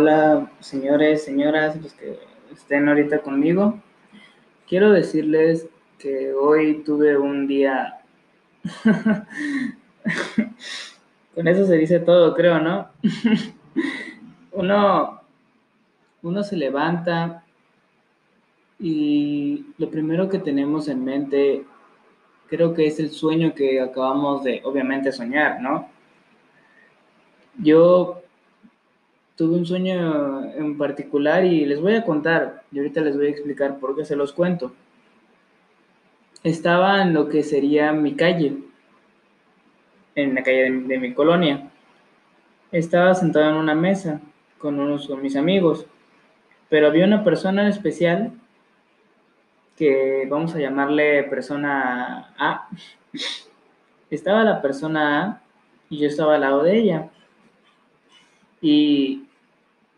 Hola, señores, señoras, los que estén ahorita conmigo. Quiero decirles que hoy tuve un día... Con eso se dice todo, creo, ¿no? uno, uno se levanta y lo primero que tenemos en mente creo que es el sueño que acabamos de, obviamente, soñar, ¿no? Yo tuve un sueño en particular y les voy a contar, y ahorita les voy a explicar por qué se los cuento. Estaba en lo que sería mi calle, en la calle de, mi colonia. Estaba sentado en una mesa con unos con mis amigos, pero había una persona especial que vamos a llamarle persona A. Estaba la persona A y yo estaba al lado de ella. Y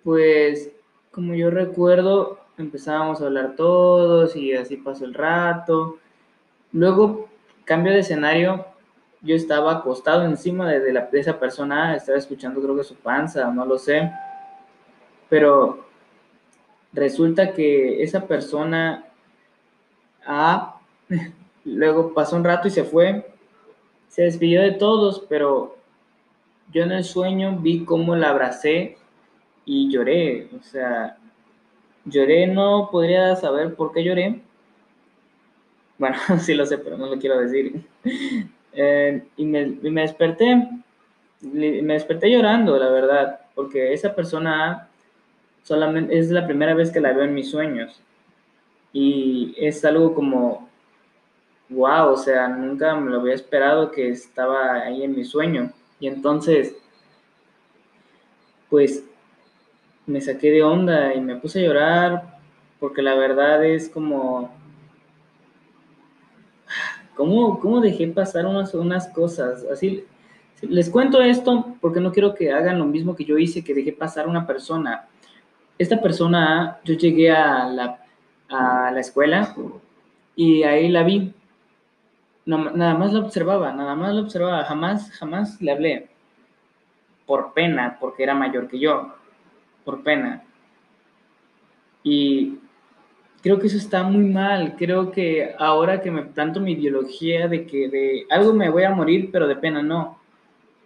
pues, como yo recuerdo, empezábamos a hablar todos y así pasó el rato. Luego, cambio de escenario, yo estaba acostado encima de, la, de esa persona, estaba escuchando creo que su panza, no lo sé. Pero resulta que esa persona A, luego pasó un rato y se fue, se despidió de todos, pero yo en el sueño vi cómo la abracé y lloré, o sea, lloré, no podría saber por qué lloré. Bueno, sí lo sé, pero no lo quiero decir. Eh, y, me, y, me, desperté, me desperté llorando, la verdad, porque esa persona solamente es la primera vez que la veo en mis sueños. Y es algo como, wow, o sea, nunca me lo había esperado que estaba ahí en mi sueño. Y entonces, pues me saqué de onda y me puse a llorar porque la verdad es como, ¿cómo, cómo dejé pasar unas, unas cosas? Así, les cuento esto porque no quiero que hagan lo mismo que yo hice, que dejé pasar una persona. Esta persona, yo llegué a la, a la escuela y ahí la vi. Nada más la observaba, nada más la observaba, jamás, jamás le hablé. Por pena, porque era mayor que yo por pena. Y creo que eso está muy mal. Creo que ahora que me planto mi ideología de que de algo me voy a morir, pero de pena no.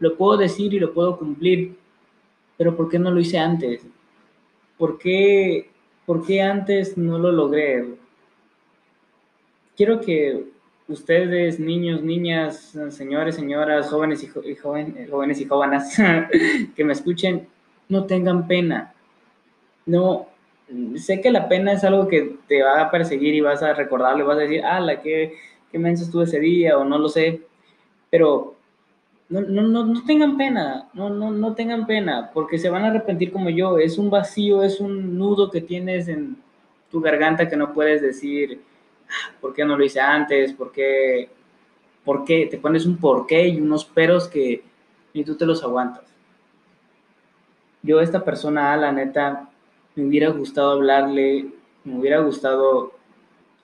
Lo puedo decir y lo puedo cumplir, pero ¿por qué no lo hice antes? ¿Por qué, por qué antes no lo logré? Quiero que ustedes, niños, niñas, señores, señoras, jóvenes y, jóvenes y jóvenes que me escuchen, no tengan pena. No, sé que la pena es algo que te va a perseguir y vas a recordarlo vas a decir, ah, la que, qué mensa estuve ese día o no lo sé, pero no, no, no, no tengan pena, no, no, no tengan pena, porque se van a arrepentir como yo, es un vacío, es un nudo que tienes en tu garganta que no puedes decir, ah, ¿por qué no lo hice antes? ¿Por qué? ¿Por qué? Te pones un porqué y unos peros que ni tú te los aguantas yo esta persona, a la neta, me hubiera gustado hablarle, me hubiera gustado,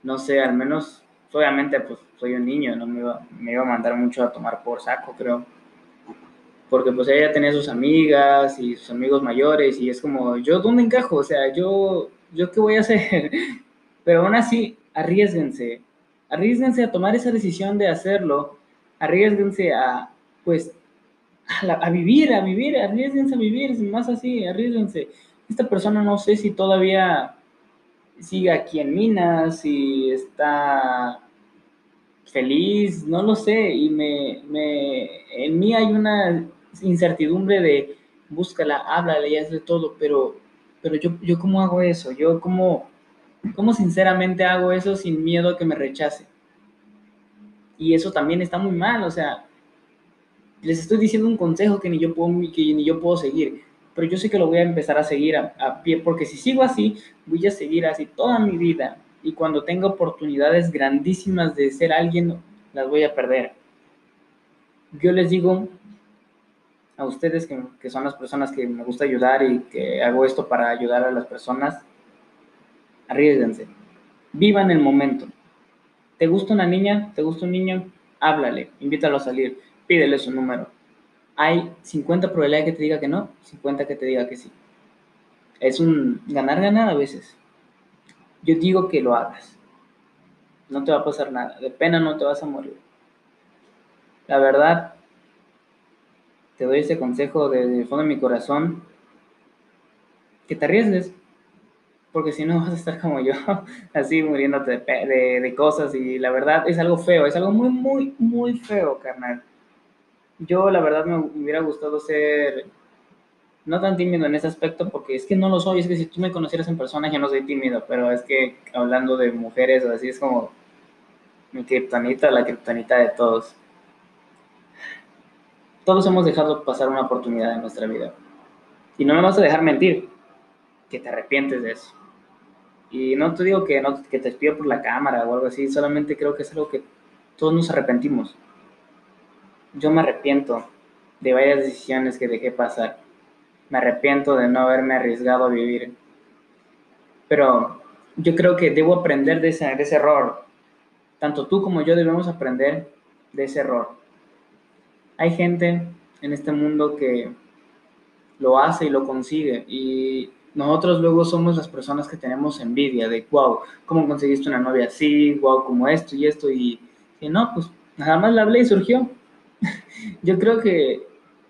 no sé, al menos, obviamente, pues soy un niño, no me iba, me iba a mandar mucho a tomar por saco, creo. Porque pues ella tenía sus amigas y sus amigos mayores y es como, ¿yo dónde encajo? O sea, ¿yo, yo qué voy a hacer? Pero aún así, arriesguense, arriesguense a tomar esa decisión de hacerlo, arriesguense a, pues, a, vivir, a vivir, arriesguense a vivir, más así, arriesguense. Esta persona no sé si todavía sigue aquí en Minas, si está feliz, no lo sé, y me, me, en mí hay una incertidumbre de búscala, háblale y hazle todo, pero, pero yo, yo cómo hago eso, yo cómo, cómo sinceramente hago eso sin miedo a que me rechace. Y eso también está muy mal, o sea, les estoy diciendo un consejo que ni yo puedo, que ni yo puedo seguir, pero yo sé que lo voy a empezar a seguir a, pie, porque si sigo así, voy a seguir así toda mi vida. Y cuando tenga oportunidades grandísimas de ser alguien, las voy a perder. Yo les digo a ustedes que, que son las personas que me gusta ayudar y que hago esto para ayudar a las personas, arriesguense, vivan el momento. ¿Te gusta una niña? ¿Te gusta un niño? Háblale, invítalo a salir pídele su número. Hay 50 probabilidades que te diga que no, 50 que te diga que sí. es un ganar-ganar a veces. Yo digo que lo hagas. No te va a pasar nada. De pena no te vas a morir. La verdad, te doy ese consejo desde el fondo de mi corazón. Que te arriesgues. Porque si no vas a estar como yo, así muriéndote de, de cosas. Y la verdad es algo feo. Es algo muy, muy, muy feo, carnal. Yo la verdad me hubiera gustado ser no tan tímido en ese aspecto porque es que no lo soy, es que si tú me conocieras en persona yo no soy tímido, pero es que hablando de mujeres así es como mi kriptonita, la kriptonita de todos. Todos hemos dejado pasar una oportunidad en nuestra vida. Y no me vas a dejar mentir, que te arrepientes de eso. Y no te digo que, no, que te despido por la cámara o algo así, solamente creo que es algo que todos nos arrepentimos. Yo me arrepiento de varias decisiones que dejé pasar me arrepiento de no haberme arriesgado a vivir. Pero yo creo que debo aprender de ese, de ese error. Tanto tú como yo debemos aprender de ese error. Hay gente en este mundo que lo hace y lo consigue y nosotros luego somos las personas que tenemos envidia de, wow, ¿cómo conseguiste una novia así? Wow, como esto y esto y, y no, pues nada más la hablé y surgió. Yo creo que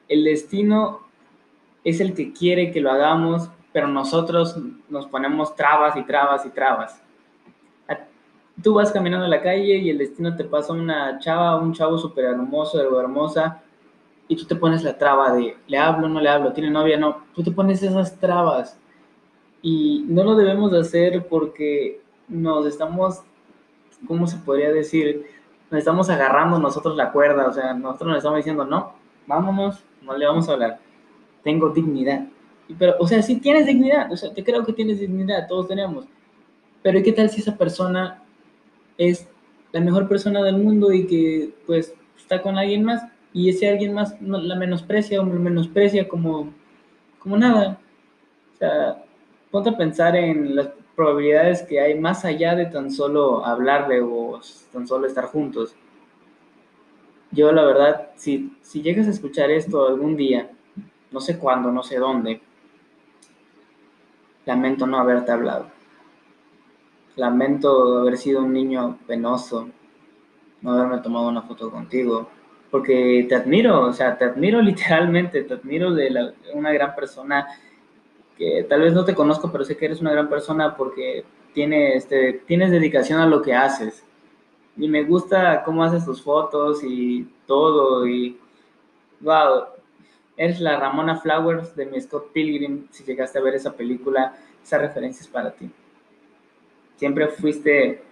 el destino es el que quiere que lo hagamos, pero nosotros nos ponemos trabas y trabas y trabas. Tú vas caminando en la calle y el destino te pasa una chava, un chavo súper hermoso, hermosa, y tú te pones la traba de, le hablo, no le hablo, tiene novia, no. Tú te pones esas trabas. Y no lo debemos de hacer porque nos estamos, ¿cómo se podría decir? Nos estamos agarrando nosotros la cuerda, o sea, nosotros nos estamos diciendo, no, vámonos, no le vamos a hablar tengo dignidad. Pero, o sea, sí tienes dignidad, o sea, te creo que tienes dignidad, todos tenemos. Pero ¿qué tal si esa persona es la mejor persona del mundo y que pues está con alguien más y ese alguien más la menosprecia o me menosprecia como, como nada? O sea, ponte a pensar en las probabilidades que hay más allá de tan solo hablarle o tan solo estar juntos. Yo la verdad, si, si llegas a escuchar esto algún día, no sé cuándo, no sé dónde. Lamento no haberte hablado. Lamento haber sido un niño penoso, no haberme tomado una foto contigo, porque te admiro, o sea, te admiro literalmente, te admiro de una gran persona que tal vez no te conozco, pero sé que eres una gran persona porque tienes, este, tienes dedicación a lo que haces. Y me gusta cómo haces tus fotos y todo, y wow, Eres la Ramona Flowers de mi Scott Pilgrim. Si llegaste a ver esa película, esa referencia es para ti. Siempre fuiste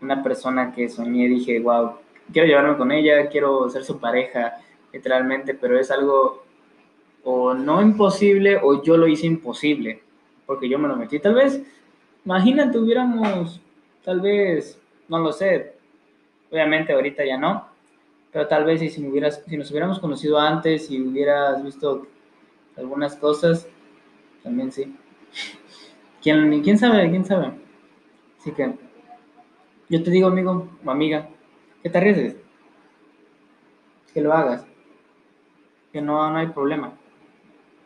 una persona que soñé, dije, wow, quiero llevarme con ella, quiero ser su pareja, literalmente, pero es algo o no imposible o yo lo hice imposible, porque yo me lo metí. Tal vez, imagínate, hubiéramos, tal vez, no lo sé, obviamente ahorita ya no, pero tal vez si, si, hubieras, si nos hubiéramos conocido antes y hubieras visto algunas cosas, también sí. ¿Quién, quién sabe? ¿Quién sabe? Así que yo te digo, amigo o amiga, que te arriesgues, que lo hagas, que no, no hay problema.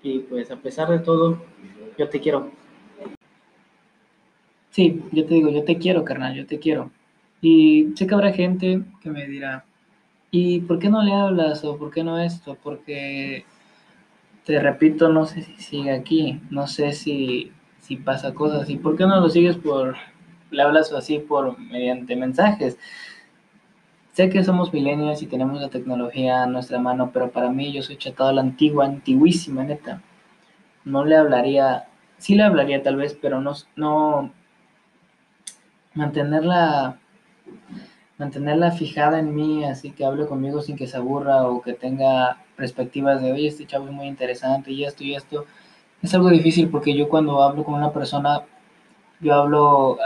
Y pues a pesar de todo, yo te quiero. Sí, yo te digo, yo te quiero, carnal, yo te quiero. Y sé que habrá gente que me dirá, ¿Y por qué no le hablas o por qué no esto? Porque, te repito, no sé si sigue aquí, no sé si, si pasa cosas. ¿Y por qué no lo sigues por, le hablas así por, mediante mensajes? Sé que somos milenios y tenemos la tecnología a nuestra mano, pero para mí yo soy chatado a la antigua, antiguísima, neta. No le hablaría, sí le hablaría tal vez, pero no, mantenerla mantenerla fijada en mí, así que hable conmigo sin que se aburra o que tenga perspectivas de, oye, este chavo es muy interesante y esto y esto, es algo difícil porque yo cuando hablo con una persona, yo hablo,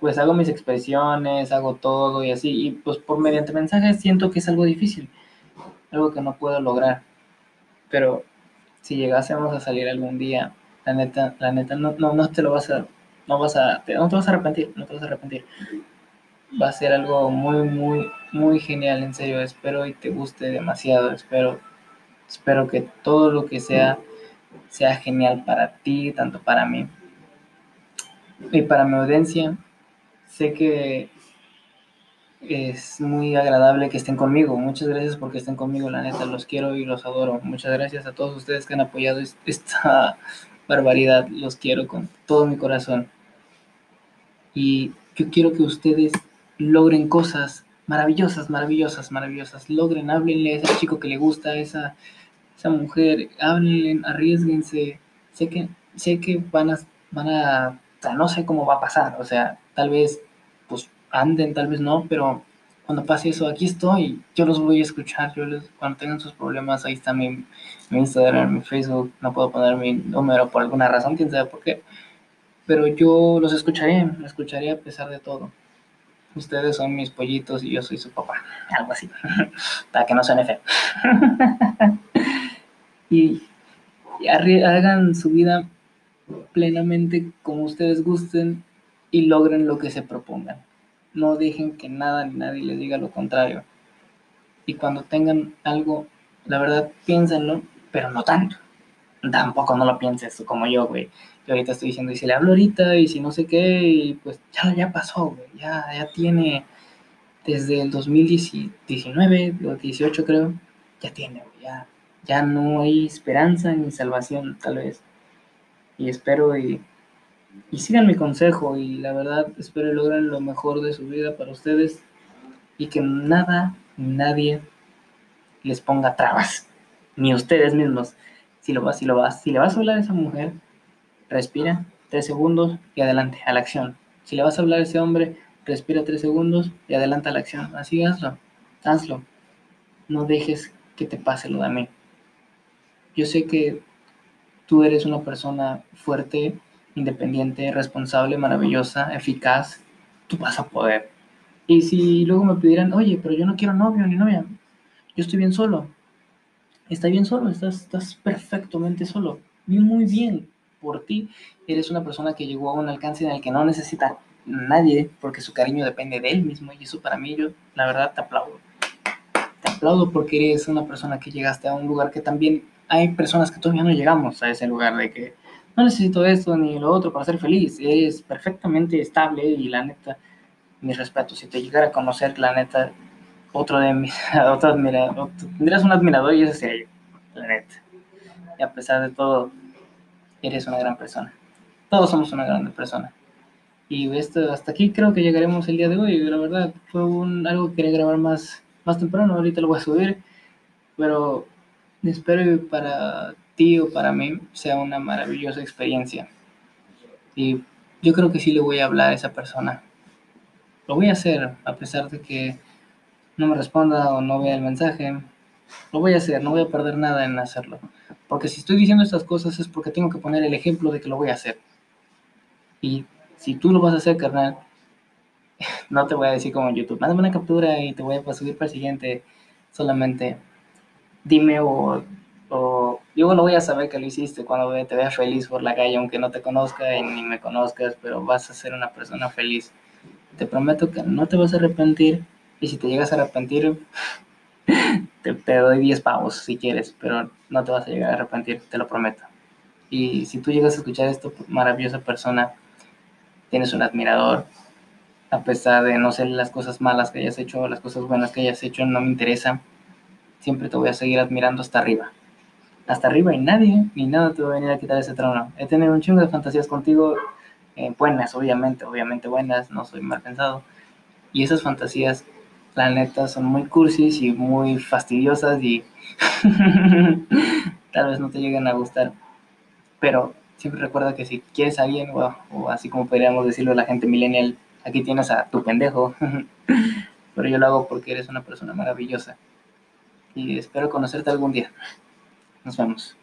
pues hago mis expresiones, hago todo y así, y pues por mediante mensajes siento que es algo difícil, algo que no puedo lograr, pero si llegásemos a salir algún día, la neta, la neta, no, no, no te lo vas a, no vas a, no te vas a arrepentir, no te vas a arrepentir va a ser algo muy, muy, muy genial, en serio. Espero y te guste demasiado. Espero, espero que todo lo que sea sea genial para ti, tanto para mí y para mi audiencia. Sé que es muy agradable que estén conmigo. Muchas gracias porque estén conmigo, la neta, los quiero y los adoro. Muchas gracias a todos ustedes que han apoyado esta barbaridad. Los quiero con todo mi corazón. Y yo quiero que ustedes logren cosas maravillosas, maravillosas, maravillosas. Logren, háblenle a ese chico que le gusta, a esa, esa mujer, háblenle, arriesguense. Sé que, sé que van a, van a, o sea, no sé cómo va a pasar, o sea, tal vez, pues anden, tal vez no, pero cuando pase eso, aquí estoy, yo los voy a escuchar, yo les, cuando tengan sus problemas, ahí está mi, mi Instagram, mi Facebook, no puedo poner mi número por alguna razón, quién sabe por qué, pero yo los escucharé, los escucharé a pesar de todo. Ustedes son mis pollitos y yo soy su papá, algo así, para que no suene feo. y, y hagan su vida plenamente como ustedes gusten y logren lo que se propongan no dejen que nada ni nadie les diga lo contrario. Y cuando tengan algo, la verdad, piénsenlo, pero no tanto. Tampoco no lo pienses como yo, güey. Yo ahorita estoy diciendo, y si le hablo ahorita, y si no sé qué, y pues ya, ya pasó, güey. Ya, ya tiene desde el 2019, o 18 creo, ya tiene, güey. Ya, ya no hay esperanza ni salvación, tal vez. Y espero y y sigan mi consejo y la verdad espero logren lo mejor de su vida para ustedes y que nada nadie les ponga trabas, ni ustedes mismos. Si lo vas, si lo vas, si le vas a hablar a esa mujer, respira tres segundos y adelante a la acción. Si le vas a hablar a ese hombre, respira tres segundos y adelanta a la acción. Así hazlo, hazlo. No dejes que te pase lo de mí. Yo sé que tú eres una persona fuerte, independiente, responsable, maravillosa, eficaz, tú vas a poder. Y si luego me pidieran, oye, pero yo no quiero novio ni novia, yo estoy bien solo. Está bien solo, estás, estás perfectamente solo. Y muy bien por ti. Eres una persona que llegó a un alcance en el que no necesita nadie porque su cariño depende de él mismo. Y eso para mí, yo la verdad te aplaudo. Te aplaudo porque eres una persona que llegaste a un lugar que también hay personas que todavía no llegamos a ese lugar de que no necesito esto ni lo otro para ser feliz, es perfectamente estable y la neta, mi respeto, si te llegara a conocer, la neta, otro de mis, otro admirador, tendrías un admirador y ese sería yo, la neta. Y a pesar de todo, eres una gran persona. Todos somos una gran persona. Y esto, hasta aquí creo que llegaremos el día de hoy. La verdad, fue un, algo que quería grabar más, más temprano. Ahorita lo voy a subir. Pero espero para tío para mí sea una maravillosa experiencia. Y yo creo que sí le voy a hablar a esa persona. Lo voy a hacer, a pesar de que no me responda o no vea el mensaje. Lo voy a hacer, no voy a perder nada en hacerlo. Porque si estoy diciendo estas cosas es porque tengo que poner el ejemplo de que lo voy a hacer. Y si tú lo vas a hacer, carnal, no te voy a decir como en YouTube, mándame una captura y te voy a subir para el siguiente. Solamente dime o yo no voy a saber que lo hiciste cuando te veas feliz por la calle, aunque no te conozca y ni me conozcas, pero vas a ser una persona feliz. Te prometo que no te vas a arrepentir y si te llegas a arrepentir, te, doy 10 pavos si quieres, pero no te vas a llegar a arrepentir, te lo prometo. Y si tú llegas a escuchar esto, maravillosa persona, tienes un admirador, a pesar de no ser las cosas malas que hayas hecho las cosas buenas que hayas hecho, no me interesa. Siempre te voy a seguir admirando hasta arriba hasta arriba y nadie ni nada te va a venir a quitar ese trono. He tenido un chingo de fantasías contigo, eh, buenas, obviamente, obviamente buenas, no soy mal pensado. Y esas fantasías, la neta, son muy cursis y muy fastidiosas y tal vez no te lleguen a gustar. Pero siempre recuerda que si quieres a alguien, o así como podríamos decirlo a la gente millennial, aquí tienes a tu pendejo. Pero yo lo hago porque eres una persona maravillosa. Y espero conocerte algún día. Nos vemos.